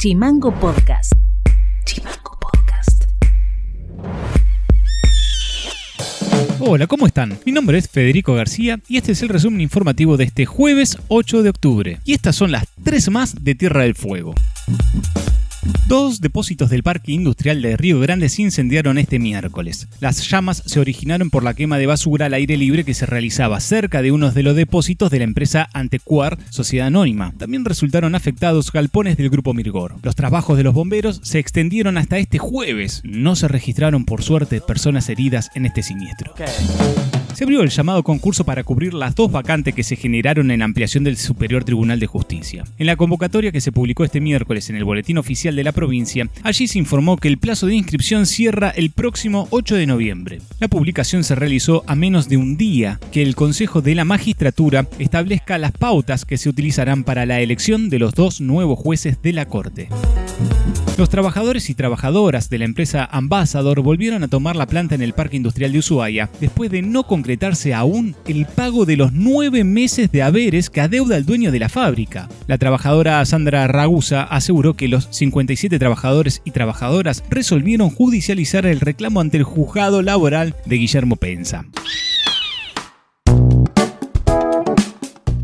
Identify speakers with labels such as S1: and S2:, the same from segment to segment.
S1: Chimango Podcast. Chimango Podcast.
S2: Hola, ¿cómo están? Mi nombre es Federico García y este es el resumen informativo de este jueves 8 de octubre. Y estas son las tres más de Tierra del Fuego. Dos depósitos del Parque Industrial de Río Grande se incendiaron este miércoles. Las llamas se originaron por la quema de basura al aire libre que se realizaba cerca de uno de los depósitos de la empresa Antecuar, Sociedad Anónima. También resultaron afectados galpones del grupo Mirgor. Los trabajos de los bomberos se extendieron hasta este jueves. No se registraron, por suerte, personas heridas en este siniestro. Se abrió el llamado concurso para cubrir las dos vacantes que se generaron en ampliación del Superior Tribunal de Justicia. En la convocatoria que se publicó este miércoles en el Boletín Oficial de la provincia, allí se informó que el plazo de inscripción cierra el próximo 8 de noviembre. La publicación se realizó a menos de un día que el Consejo de la Magistratura establezca las pautas que se utilizarán para la elección de los dos nuevos jueces de la Corte. Los trabajadores y trabajadoras de la empresa Ambassador volvieron a tomar la planta en el Parque Industrial de Ushuaia después de no concretarse aún el pago de los nueve meses de haberes que adeuda el dueño de la fábrica. La trabajadora Sandra Ragusa aseguró que los 57 trabajadores y trabajadoras resolvieron judicializar el reclamo ante el juzgado laboral de Guillermo Pensa.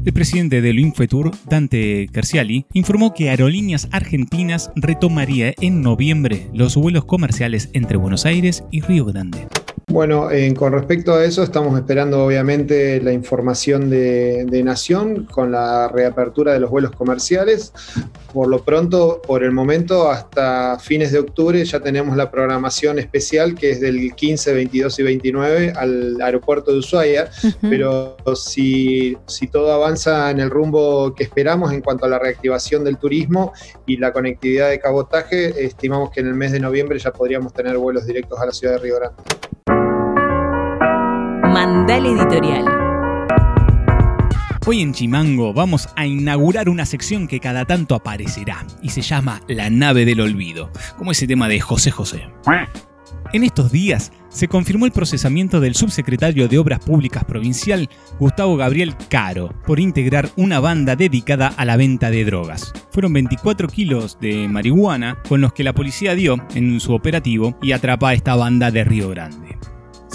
S2: El presidente del Infetur, Dante Carciali, informó que Aerolíneas Argentinas retomaría en noviembre los vuelos comerciales entre Buenos Aires y Río Grande.
S3: Bueno, eh, con respecto a eso, estamos esperando obviamente la información de, de, Nación con la reapertura de los vuelos comerciales. Por lo pronto, por el momento, hasta fines de octubre ya tenemos la programación especial que es del 15, 22 y 29 al aeropuerto de Ushuaia. Uh -huh. Pero si, si todo avanza en el rumbo que esperamos en cuanto a la reactivación del turismo y la conectividad de cabotaje, estimamos que en el mes de noviembre ya podríamos tener vuelos directos a la ciudad de Río Grande.
S1: Mandal Editorial.
S2: Hoy en Chimango vamos a inaugurar una sección que cada tanto aparecerá y se llama La nave del olvido, como ese tema de José José. En estos días se confirmó el procesamiento del subsecretario de Obras Públicas Provincial, Gustavo Gabriel Caro, por integrar una banda dedicada a la venta de drogas. Fueron 24 kilos de marihuana con los que la policía dio en su operativo y atrapa a esta banda de Río Grande.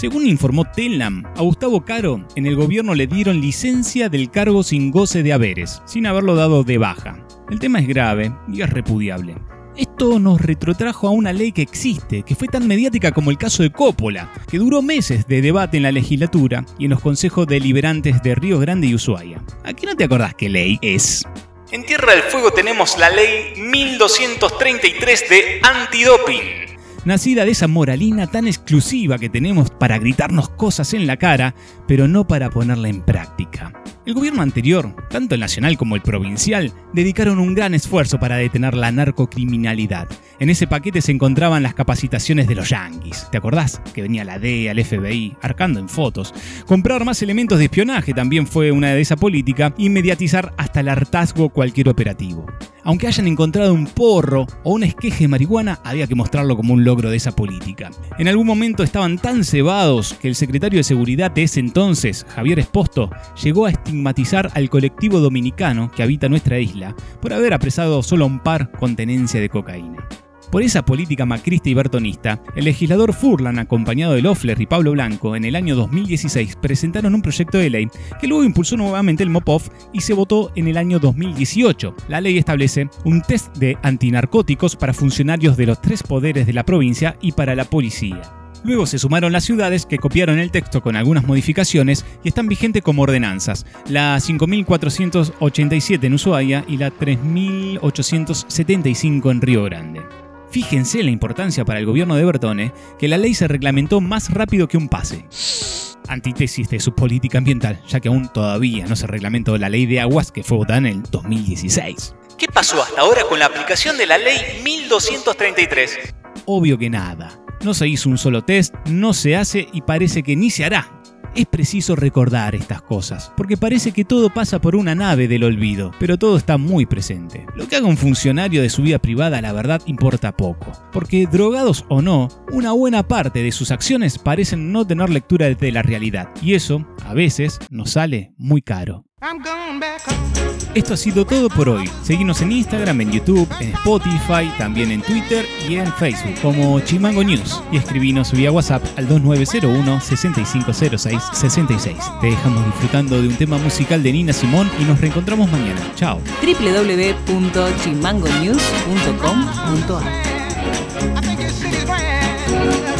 S2: Según informó Telam, a Gustavo Caro en el gobierno le dieron licencia del cargo sin goce de haberes, sin haberlo dado de baja. El tema es grave y es repudiable. Esto nos retrotrajo a una ley que existe, que fue tan mediática como el caso de Coppola, que duró meses de debate en la legislatura y en los consejos deliberantes de Río Grande y Ushuaia. ¿A qué no te acordás qué ley es? En Tierra del Fuego tenemos la ley 1233 de antidoping nacida de esa moralina tan exclusiva que tenemos para gritarnos cosas en la cara, pero no para ponerla en práctica. El gobierno anterior, tanto el nacional como el provincial, dedicaron un gran esfuerzo para detener la narcocriminalidad. En ese paquete se encontraban las capacitaciones de los yanquis. ¿Te acordás? Que venía la DEA, el FBI, arcando en fotos. Comprar más elementos de espionaje también fue una de esa política y mediatizar hasta el hartazgo cualquier operativo. Aunque hayan encontrado un porro o un esqueje de marihuana, había que mostrarlo como un logro de esa política. En algún momento estaban tan cebados que el secretario de Seguridad de ese entonces, Javier Esposto, llegó a estigmatizar al colectivo dominicano que habita nuestra isla por haber apresado solo un par con tenencia de cocaína. Por esa política macrista y bertonista, el legislador Furlan, acompañado de Loeffler y Pablo Blanco, en el año 2016 presentaron un proyecto de ley que luego impulsó nuevamente el MOPOF y se votó en el año 2018. La ley establece un test de antinarcóticos para funcionarios de los tres poderes de la provincia y para la policía. Luego se sumaron las ciudades que copiaron el texto con algunas modificaciones y están vigentes como ordenanzas, la 5487 en Ushuaia y la 3875 en Río Grande. Fíjense la importancia para el gobierno de Bertone que la ley se reglamentó más rápido que un pase. Antítesis de su política ambiental, ya que aún todavía no se reglamentó la ley de aguas que fue votada en el 2016.
S4: ¿Qué pasó hasta ahora con la aplicación de la ley 1233?
S2: Obvio que nada. No se hizo un solo test, no se hace y parece que ni se hará. Es preciso recordar estas cosas, porque parece que todo pasa por una nave del olvido, pero todo está muy presente. Lo que haga un funcionario de su vida privada, la verdad, importa poco, porque drogados o no, una buena parte de sus acciones parecen no tener lectura de la realidad, y eso, a veces, nos sale muy caro. Esto ha sido todo por hoy. Seguimos en Instagram, en YouTube, en Spotify, también en Twitter y en Facebook como Chimango News. Y escribinos vía WhatsApp al 2901 6506 66. Te dejamos disfrutando de un tema musical de Nina Simón y nos reencontramos mañana. Chao.
S1: www.chimangonews.com.ar